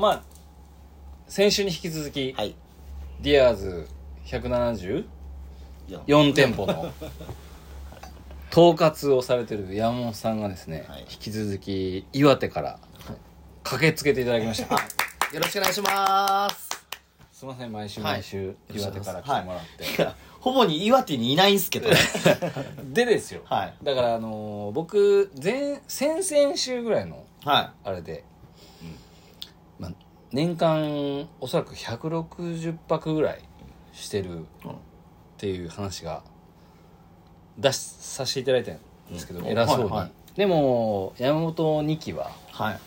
まあ先週に引き続き、はい。ディアーズ174いや店舗の 統括をされてる山本さんがですね、はい。引き続き岩手から駆けつけていただきました。よろしくお願いします。すいません毎週はい。毎週岩手から来てもらって、い。いやほぼ岩手にいないんすけど。ね でですよ、はい。だからあのー僕前先々週ぐらいのはあれで、まあ、年間おそらく160泊ぐらいしてるっていう話が出しさせていただいたんですけど、うん。偉そうに、はいはい。でも山本2期ははい。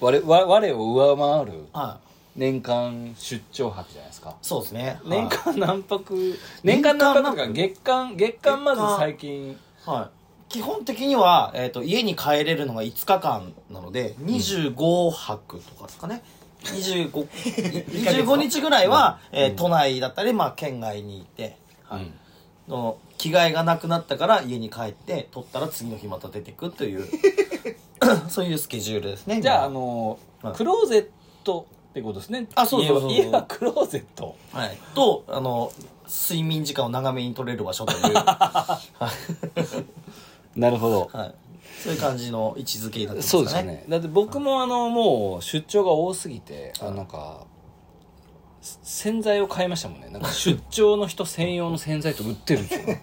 我我我を上回るはい。年間出張泊じゃないですか。そうですね。年間何泊年間何泊とか月間月間まず最近はい基本的には、えー、と家に帰れるのが5日間なので25泊とかですかね、25 25日ぐらいは、えー都内だったり、まあ、県外にいて、はい。の着替えがなくなったから家に帰って取ったら次の日また出てくという そういうスケジュールですね。じゃああ今のーはい。クローゼットってことですね。あそうそうそう。そう家はクローゼット。はい、とあの睡眠時間を長めに取れる場所という、はいなるほど。はい、そういう感じの位置づけになってますかね。そうですよね。だって僕もあのもう出張が多すぎてあはい。なんかせ洗剤を買いましたもんね。なんか出張の人専用の洗剤と売ってるんですよ。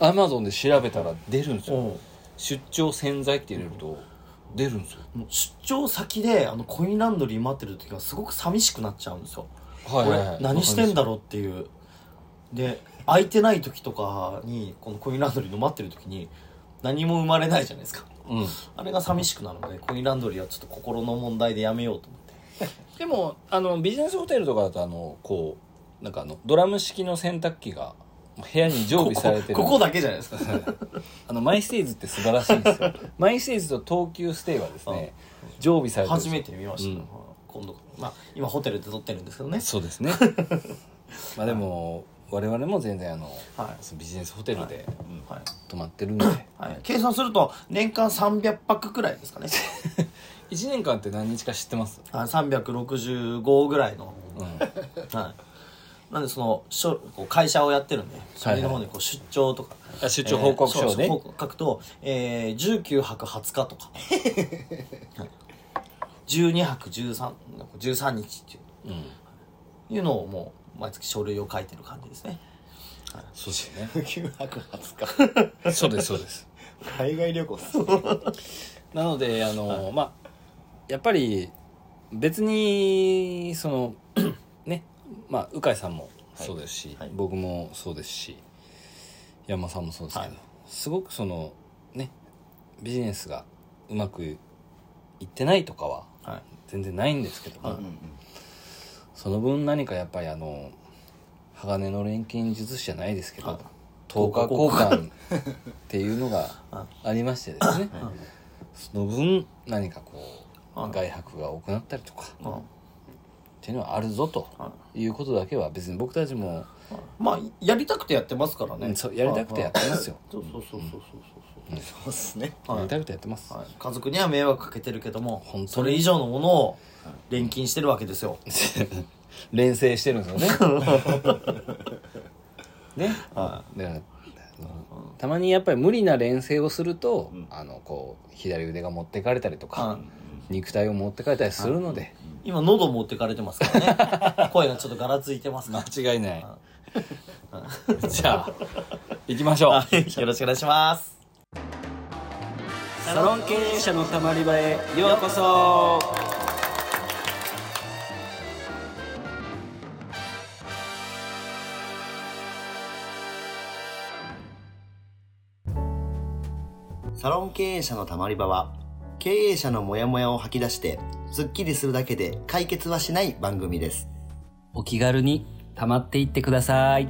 アマゾンで調べたら出るんですよ。う。ん出張洗剤って入れると出るんですよ。出張先であのコインランドリー待ってる時はすごく寂しくなっちゃうんですよ、はこれ何してんだろろうっていう。で空いてない時とかにこのコインランドリーの待ってる時に何も生まれないじゃないですか。うん。あれが寂しくなるのでコインランドリーはちょっと心の問題でやめようと思って。でもあのビジネスホテルとかだとあのこうなんかあのドラム式の洗濯機が部屋に常備されてる。ここだけじゃないですか。あのマイステイズって素晴らしいんですよ。マイステイズと東急ステイはですね常備されてる初よ。めて見ました、うん。今度まあ今ホテルで撮ってるんですけどね。そうですね。まあでも我々も全然あの、はい。そのビジネスホテルではい。泊まってるんで、はい、計算すると年間300泊くらいですかね。1年間って何日か知ってます？あ365ぐらいの。うん。はい。なんでそのしょ会社をやってるんでそれの方にこう出張とか、あ出張報告書をね。報告書くと、えー、19泊20日とか、はい、12泊13 13日っていう。うん。いうのをもう毎月書類を書いてる感じですね。そうですよね。9泊20日そうですそうです。海外旅行なのであの、まあやっぱり別にそのねまあ鵜飼さんもそうですし、はい。僕もそうですし山本さんもそうですけど、はい。すごくそのねビジネスがうまくいってないとかははい。全然ないんですけども、はいその分何かやっぱりあの鋼の錬金術師じゃないですけど、はい10日交換っていうのが あ。りましてですね、その分何かこう、はい外泊が多くなったりとか、っうんていうのはあるぞとはいうことだけは別に僕たちも、まあやりたくてやってますからね。うんそうやりたくてやってますよ、そうそうそうそうそうそう。そうはい。やりたくてやってます、はい、家族には迷惑かけてるけども本当に。それ以上のものを錬金してるわけですよ。連成してるんですよね。ね。はだからあのたまにやっぱり無理な連成をすると、ん。あのこう左腕が持ってかれたりとか、はい肉体を持ってかれたりするので、今喉持ってかれてますからね。声がちょっとガラついてますが間違いない。じゃあ行きましょう。よろしくお願いします。サロン経営者のたまり場へようこそサロン経営者のたまり場は経営者のモヤモヤを吐き出してスッキリするだけで解決はしない番組です。お気軽にたまっていってください。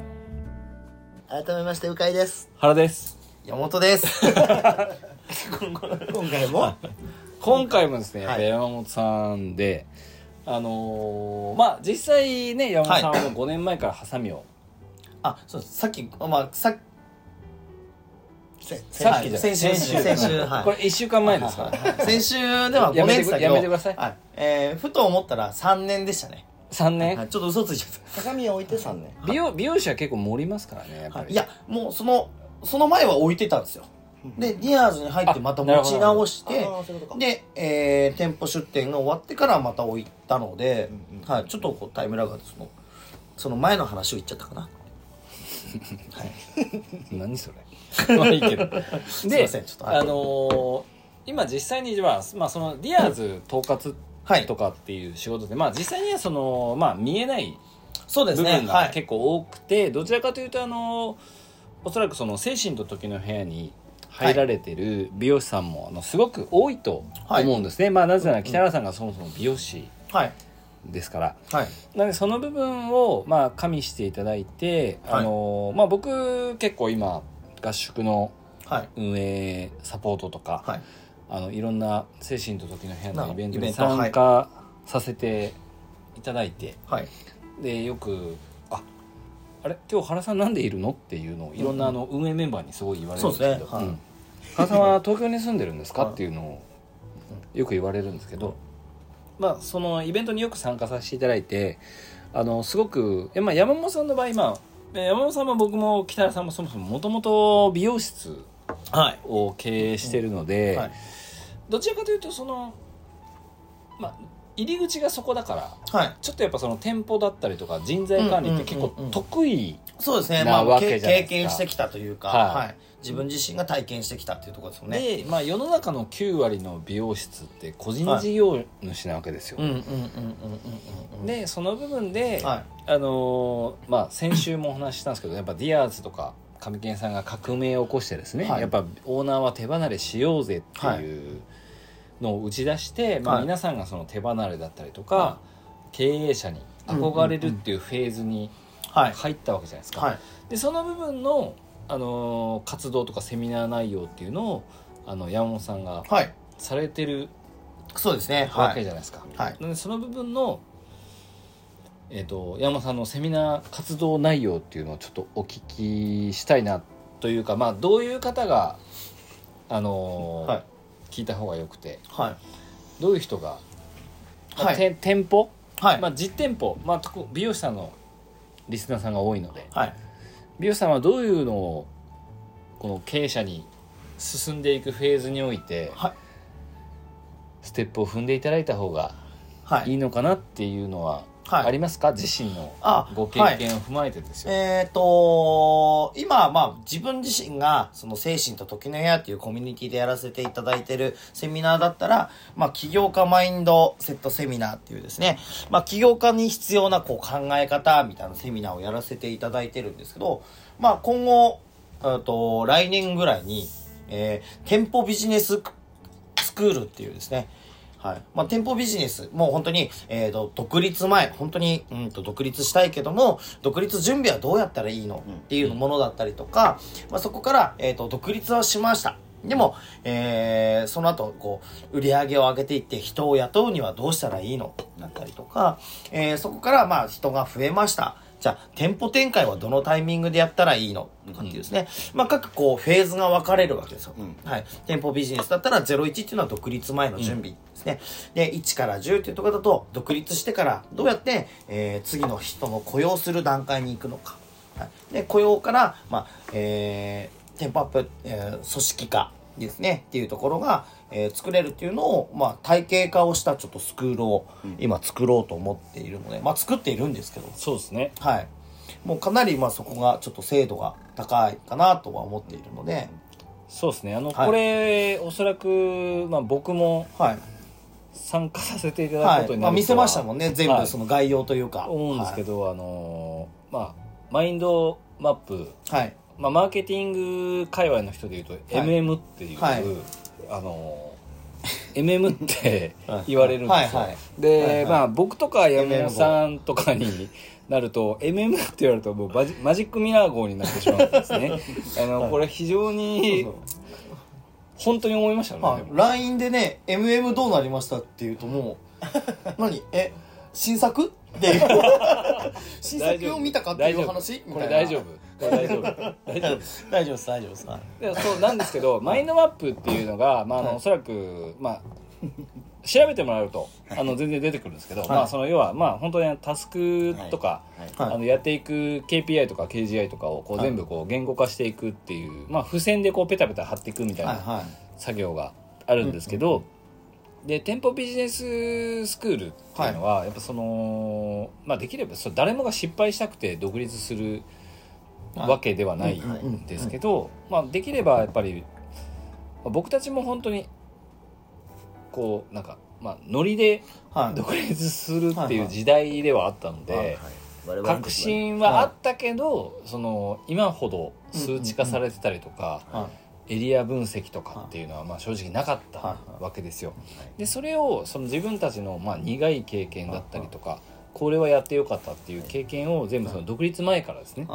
改めましてうかいです。原です。山本です。今回も？今回もですね、はい。山本さんであのーまあ実際ね山本さんはもう5年前からハサミを、あそうさっきまあささっきじゃない。先週。先週先週。はいこれ1週間前ですか先週では5やめて年でしたけどやめてください。はい。えーふと思ったら3年でしたね。3年、はいちょっと嘘ついちゃっ相模を置いて3年。美容美容師は結構盛りますからねやったぱり、はい。いやもうそのその前は置いてたんですよ。でディアーズに入ってまた持ち直してで、えー店舗出店が終わってからまた置いたので、うんうんはい、ちょっとこうタイムラグがそのその前の話を言っちゃったかな。何それまあいいけど。いであのー今実際には、まあ、そのディアーズ統括はい。とかっていう仕事で、まあ実際にはその、まあ、見えないそうです部分がねはい。結構多くて、どちらかというとあのおそらくその精神と時の部屋に入られてる美容師さんもあのすごく多いと思うんですね、まあなぜなら北原さんがそもそも美容師はい。ですから、はい。なのでその部分をまあ加味していただいて、はい。あのまあ僕結構今合宿のはい。運営サポートとか、はい。あのいろんな精神と時の部屋のイベントに参加させていただいて、はい。でよく「ああれ？今日原さんなんでいるの?」っていうのをいろんなあの運営メンバーにすごい言われるんですけど。原さんは東京に住んでるんですか?」はい。っていうのをよく言われるんですけど、まあ、そのイベントによく参加させていただいてあのすごく、えまあ、山本さんの場合、まあ、え山本さんも僕も北原さんもそもそももともと美容室はい。を経営してるので、はい。どちらかというとその、まあ、入り口がそこだからはい。ちょっとやっぱその店舗だったりとか人材管理って結構うんうんうんうん得意そうですね。なまあ経験してきたというか、はい。はい、自分自身が体験してきたっていうところですよね。で、まあ、世の中の9割の美容室って個人事業主なわけですよ、でその部分で、はい。あのーまあ、先週もお話ししたんですけどやっぱディアーズとか上健さんが革命を起こしてですね、はい。やっぱオーナーは手離れしようぜっていうのを打ち出して、まあ、はい。皆さんがその手離れだったりとか、は経営者に憧れるっていうフェーズにはい。入ったわけじゃないですか。はい。でその部分の、あのー活動とかセミナー内容っていうのをあの山本さんがはい。されてるそうですね。わはい。けじゃないですか。はい。なのでその部分の、えー、と山本さんのセミナー活動内容っていうのをちょっとお聞きしたいなというか、まあ、どういう方が、あのーはい。聞いた方がよくてはい。どういう人が、まあはい。て店舗、はい。まあ、実店舗、まあ、美容師さんのリスナーさんが多いのではい美容師さんはどういうのをこの経営者に進んでいくフェーズにおいてはい。ステップを踏んでいただいた方がはい。いいのかなっていうのははいありますか、自身のあご経験を踏まえてですよ、えっ、と今、まあ、自分自身が、その精神と時の部屋っていうコミュニティでやらせていただいてるセミナーだったら、まあ、起業家マインドセットセミナーっていうですね、まあ、起業家に必要なこう考え方みたいなセミナーをやらせていただいてるんですけど、まあ、今後、えっと、来年ぐらいに、えー店舗ビジネススクールっていうですね、はい。まあ、店舗ビジネス、もう本当に、えっ、と、独立前、本当に、うんと、独立したいけども、独立準備はどうやったらいいのっていうものだったりとか、まあ、そこから、えっ、と、独立はしました。でも、えーその後、こう、売り上げを上げていって、人を雇うにはどうしたらいいの？だったりとか、えーそこから、まあ、人が増えました。じゃあ、店舗展開はどのタイミングでやったらいいの？とかっていうですね。まあ、各こう、フェーズが分かれるわけですよ。うんはい。店舗ビジネスだったら01っていうのは独立前の準備ですね。で、1から10っていうところだと、独立してからどうやって、えー次の人の雇用する段階に行くのか。はい。で、雇用から、まあ、えー店舗アップ、えー組織化ですね。っていうところが、えー作れるっていうのを、まあ、体系化をしたちょっとスクールを今作ろうと思っているので、まあ、作っているんですけど、そうですねはい。もうかなり、まあ、そこがちょっと精度が高いかなとは思っているので、そうですねあの、はいこれおそらく、まあ、僕もはい。参加させていただくはい。ことにまあ、見せなるとはましたもんね、全はい部その概要というか。思うんですけど、あのーまあマインドマップ、はい。はい。まあ、マーケティング界隈の人でいうと、MM っていう、はい。あのー MM ってはい。言われるんですよ、はいはい。で、はいはい。まあ僕とか山本さんとかになると MM って言われるともうマジマジックミラー号になってしまうんですね。あの、これ非常に本当に思いましたね、はい。LINE でね、MM どうなりましたっていうともう、何？え、新作？って。新作を見たかっていう話？みたいな。これ大丈夫大丈夫。大丈夫大丈夫です。大丈夫です。そうなんですけどマインドマップっていうのが、まあ、あのはい。おそらく、まあ、調べてもらうとあの全然出てくるんですけど、まあ、その要は、まあ、本当にタスクとか、はい。あのやっていく KPI とか KGI とかをこうはい。全部こう言語化していくっていう、まあ、付箋でこうペタペタ貼っていくみたいな作業があるんですけど、で店舗ビジネススクールっていうのは、やっぱその、まあ、できればそう誰もが失敗したくて独立するわけではないんですけど、まあ、できればやっぱりまあ僕たちも本当にこうなんか、まあ、ノリではい。独立するっていう時代ではあったので。確信はあったけど、その今ほど数値化されてたりとか、はエリア分析とかっていうのはまあ正直なかったはいわけですよ。でそれをその自分たちのまあ苦い経験だったりとかこれはやってよかったっていう経験を全部その独立前からですね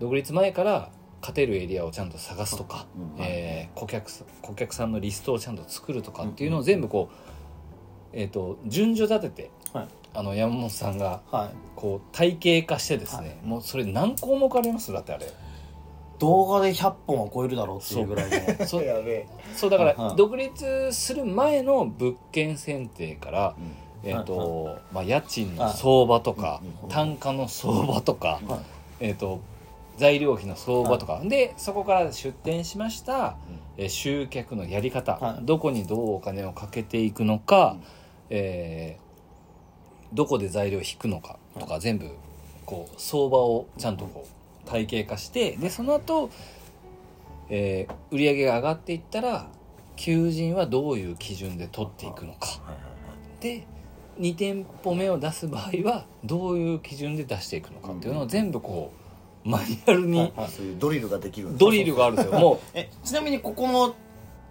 独立前から勝てるエリアをちゃんと探すとか、うんえー顧客さ顧客さんのリストをちゃんと作るとかっていうのを全部こう、えー、と順序立ててはい。あの山本さんがはい。こう体系化してですね、もうそれ何項目あります？だってあれ。動画で100本は超えるだろうっていうぐらいの。そう。そうだかはいはい。ら独立する前の物件選定から、えーとまあ、家賃の相場とか、うんうん。単価の相場とか、はい。えー、と材料費の相場とか、でそこから出店しました、えー集客のやり方、はい。どこにどうお金をかけていくのか、うんえーどこで材料を引くのかとか、全部こう相場をちゃんとこう体系化してでその後、えー売り上げが上がっていったら求人はどういう基準で取っていくのか。で2店舗目を出す場合はどういう基準で出していくのかっていうのを全部こうマニュアルにはいはい。そういうドリルができるドリルがあるんですよ。もう。えちなみにここの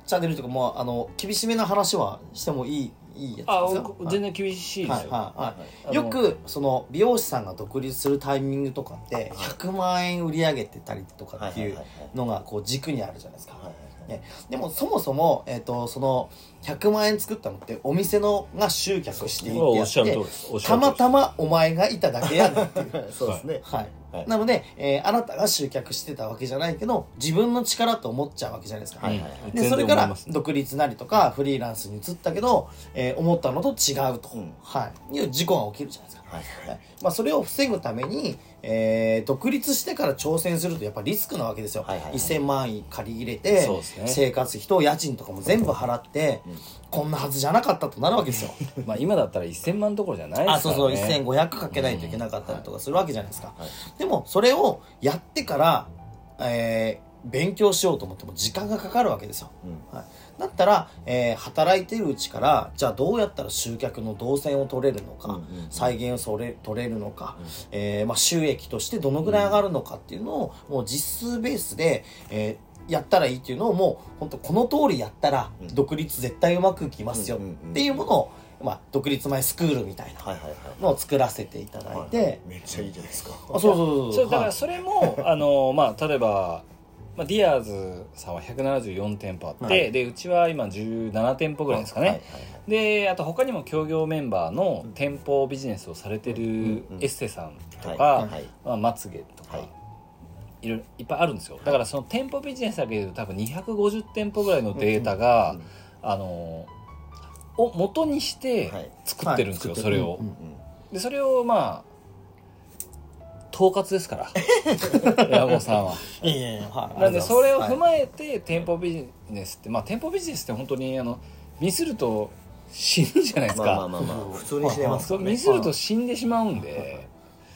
チャンネルというかもうあの厳しめな話はしてもいいいいやつあですか？全然厳しいですよ、はいはいはい。あのよくその美容師さんが独立するタイミングとかって100万円売り上げてたりとかっていうのがこう軸にあるじゃないですか、ね、でもそもそも、えー、とその100万円作ったのってお店のが集客していってたまたまお前がいただけやねんっていうそうですねはい、はい。なので、えーあなたが集客してたわけじゃないけど自分の力と思っちゃうわけじゃないですか、はいはいうんでそれから独立なりとかフリーランスに移ったけど、えー思ったのと違うと、うん。はい、いう事故が起きるじゃないですか、はい。はい。まあ、それを防ぐために、えー独立してから挑戦するとやっぱリスクなわけですよ、はいはいはい。1000万円借り入れて、ね。生活費と家賃とかも全部払って、こんなはずじゃなかったとなるわけですよ。まあ今だったら1000万どころじゃないですから、ね、あそうそう1500かけないといけなかったりとかするわけじゃないですか、はい。でもそれをやってから、えー勉強しようと思っても時間がかかるわけですよ、うん。はい、だったら、えー働いてるうちからじゃあどうやったら集客の動線を取れるのか、うんうんうん。再現をそれ取れるのか、えーまあ、収益としてどのぐらい上がるのかっていうのを、もう実数ベースで、えーやったらいいっていうのをもう本当この通りやったらうん。独立絶対うまくいきますようんうんうんっていうものを、まあ、独立前スクールみたいなのを作らせていただいて、はい。めっちゃいいじゃないですか。あそうそうそうそう。だからはいそれも、あのまあ例えば、まあ、ディアーズさんは174店舗あって、はい。でうちは今17店舗ぐらいですかね、はいはいであと他にも協業メンバーの店舗ビジネスをされてるエステさんとか、まあ、まつげとか、はい。いろいろいっぱいあるんですよ。だからその店舗ビジネスだけで多分250店舗ぐらいのデータが、うんあのを元にしてはい。作ってるんですよ、はい。それを、でそれをまあ統括ですから。さんは。いやいやいやはい。なんでそれを踏えまえて店舗ビジネスってまあ店舗ビジネスって本当にあのミスると死ぬじゃないですか、まあまあまあまあ。普通にしてますそうミスると死んでしまうんで、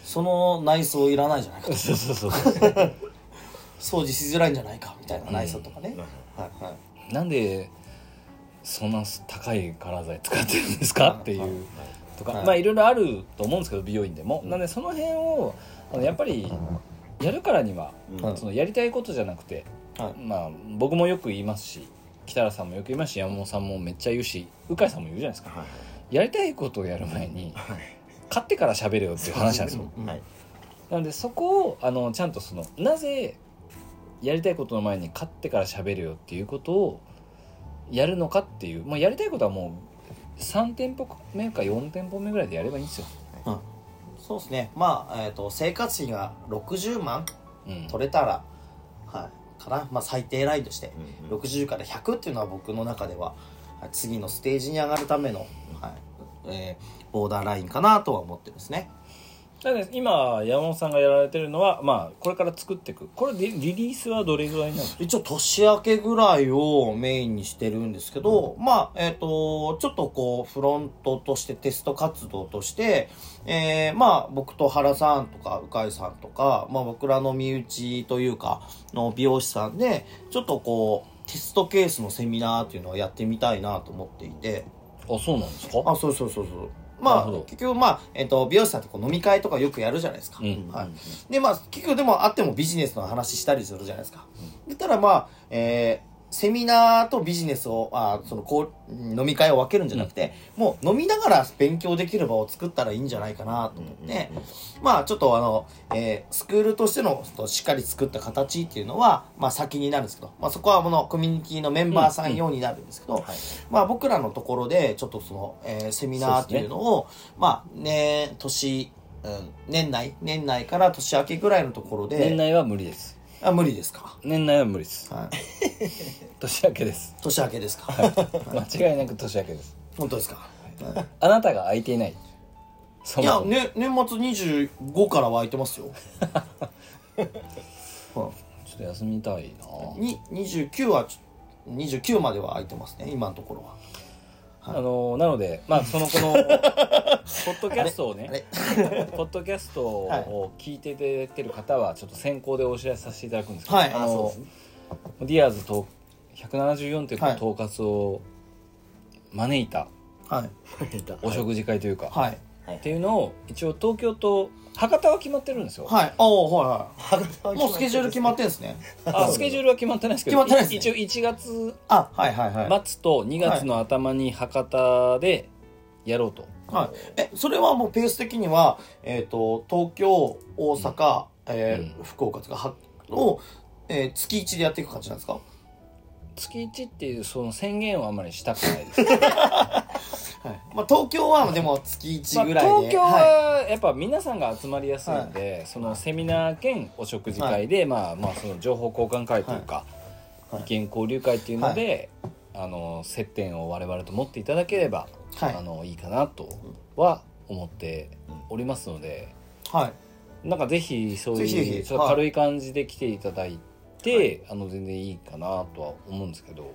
その内装いらないじゃないか。とそうそうそう。掃除しづらいんじゃないかみたいな内装とかね、はいはい。なんでそんな高いカラー剤使ってるんですか？っていうとか、はい。まあいろいろあると思うんですけど美容院でも、なんでその辺をあのやっぱりやるからには、うん。そのやりたいことじゃなくて、はい。まあ僕もよく言いますし北原さんもよく言いますし山本さんもめっちゃ言うし鵜飼さんも言うじゃないですか、はいやりたいことをやる前に買ってから喋れよっていう話なんですよ。うんはい。なのでそこをあのちゃんとそのなぜやりたいことの前に買ってから喋るよっていうことをやるのかっていう、まあ、やりたいことはもう3店舗目か4店舗目ぐらいでやればいいんですよ。うんそうですね。まあ、えー、と生活費が60万うん。取れたら、はいかな、まあ、最低ラインとして、60から100っていうのは僕の中では、はい次のステージに上がるための、はいえーボーダーラインかなとは思ってるんですねなので今山本さんがやられてるのはまあこれから作っていく。これリリリースはどれぐらいなんですか一応年明けぐらいをメインにしてるんですけど、まあ、えっ、と、ちょっとこう、フロントとしてテスト活動として、えーまあ、僕と原さんとか、鵜飼さんとか、まあ、僕らの身内というか、の美容師さんで、ちょっとこう、テストケースのセミナーっていうのをやってみたいなと思っていて、あそうなんですか？あ、そうそうそうそう。まあ結局まあ、えっ、と、美容師さんってこう飲み会とかよくやるじゃないですか。うんはい。で、まあ、結局でもあってもビジネスの話したりするじゃないですか。言ったらまあ、えーセミナーとビジネスを、あそのこう、飲み会を分けるんじゃなくて、もう飲みながら勉強できる場を作ったらいいんじゃないかなと思って、まあちょっとあの、えースクールとしてのしっかり作った形っていうのは、まあ先になるんですけど、まあそこはこのコミュニティのメンバーさん用になるんですけど、まあ僕らのところでちょっとその、えーセミナーっていうのを、まあね、年、うん、年内、年内から年明けぐらいのところで、年内は無理ですあ、無理ですか。年内は無理です。はい。年明けです。年明けですか。間違いなく年明けです。本当ですか。あなたが空いていない。そいや、も。そもね、年末25からは空いてますよ。はちょっと休みたいな。いに29はちょ29までは空いてますね。今のところはあのなのでまあ そのこのポッドキャストをね ポッドキャストを聞いていただいてる方はちょっと先行でお知らせさせていただくんですけど、はい。あのディアーズと174というはい。統括を招いたはい。お食事会というか、はいっていうのを一応東京と博多は決まってるんですよ、はい。おおはい。はいもうスケジュール決まってんですね。あスケジュールは決まってないですけど決まってないですね。一応1月あはいはいはい、末と2月の頭に博多でやろうと、はい、えそれはもうペース的には、えー、と東京大阪、えー福岡とかはを、えー月1でやっていく感じなんですか？月1っていうその宣言はあんまりしたくないです はい。まあ、東京はでも月1ぐらいで、まあ、東京ははやっぱ皆さんが集まりやすいんで、そのセミナー兼お食事会で、まあまあその情報交換会というか、はい。意見交流会っていうので、あの接点を我々と持っていただければ、はい。あのいいかなとは思っておりますので、いはい。なんかぜひそういうちょっと軽い感じで来ていただいて、あの全然いいかなとは思うんですけど、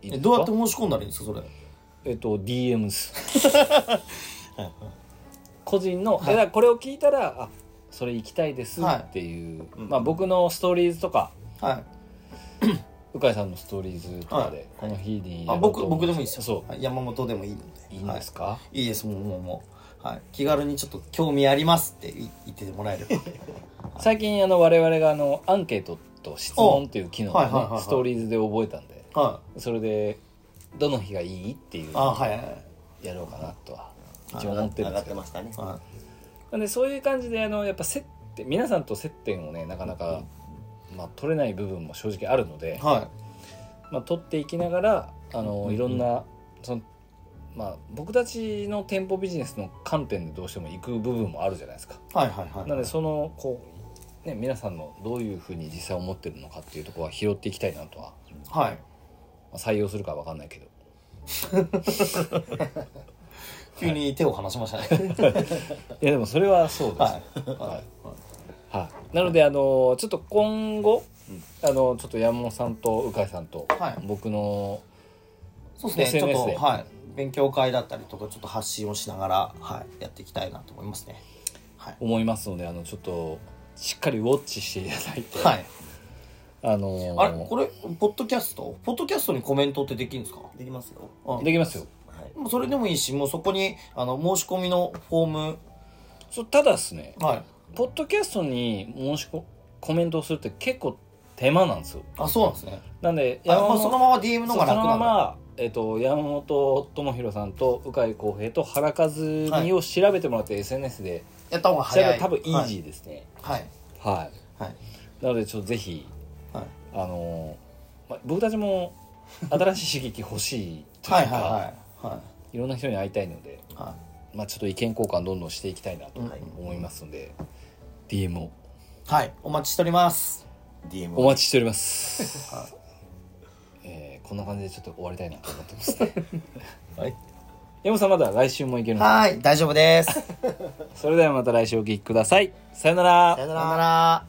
いいどうやって申し込んだらいいんですかそれ？えっと DM です個人の、えだからこれを聞いたらあそれ行きたいですっていう、まあ、僕のストーリーズとかはい。鵜飼さんのストーリーズとかはい。でこの日にあ僕僕でもいいですよ。山本でもいいので。ういいんですか、はい、いいです。もうもうもう、はい、気軽にちょっと興味ありますって言言ってもらえれば。最近あの我々があのアンケートと質問っていう機能をね、はいはいはいはい。ストーリーズで覚えたんではそれでどの日がいいっていういあはいはいはい。やろうかなとは一応思ってるん上がっですけど。てましたね。はなんでそういう感じであのやっぱ接点皆さんと接点をねなかなか、まあ、取れない部分も正直あるのでい、はまあ、取っていきながらあのいろんなその、まあ、僕たちの店舗ビジネスの観点でどうしても行く部分もあるじゃないですか。いはいはいはい。なのでそのこう、ね、皆さんのどういうふうに実際思ってるのかっていうところは拾っていきたいなとは、はいまあ、採用するかは分かんないけど。急に手を離しましたね。いやでもそれはそうです、はい。はい。はい、なのであのちょっと今後、あのちょっと山本さんと鵜飼さんと、はい。僕のそうですね。ちょっでとはい。勉強会だったりとかちょっと発信をしながら、はい、やっていきたいなと思いますね。はい、思いますのであのちょっとしっかりウォッチしていただいて、はい、あのあれ？これポッドキャスト？ポッドキャストにコメントってできるんですか？できますよ。あ。できますよ。はい。もうそれでもいいしもうそこにあの申し込みのフォーム。そうただですね。はい。ポッドキャストに申しこコメントをするって結構手間なんですよ。あそうなんですね。なんであまあ、そのまま DM のが楽なんだ。ま、えっと山本智博さんと鵜飼康平と原和美を調べてもらって SNS で。やった方が早い。る多分イージーですね。はい。はい、はい。なのでちょっとぜひはい。あのまあ、僕たちも 新しい刺激欲しいというか、はいはいはいはい。いろんな人に会いたいので、はまあ、ちょっと意見交換どんどんしていきたいなとうん。思いますので、DM を。はい。お待ちしております。DM お待ちしております。えーこんな感じでちょっと終わりたいなと思ってます。ね はい。山本さんまだ来週もいけるはい。大丈夫です。さ それではまた来週お聞きください。さよなら。さよなら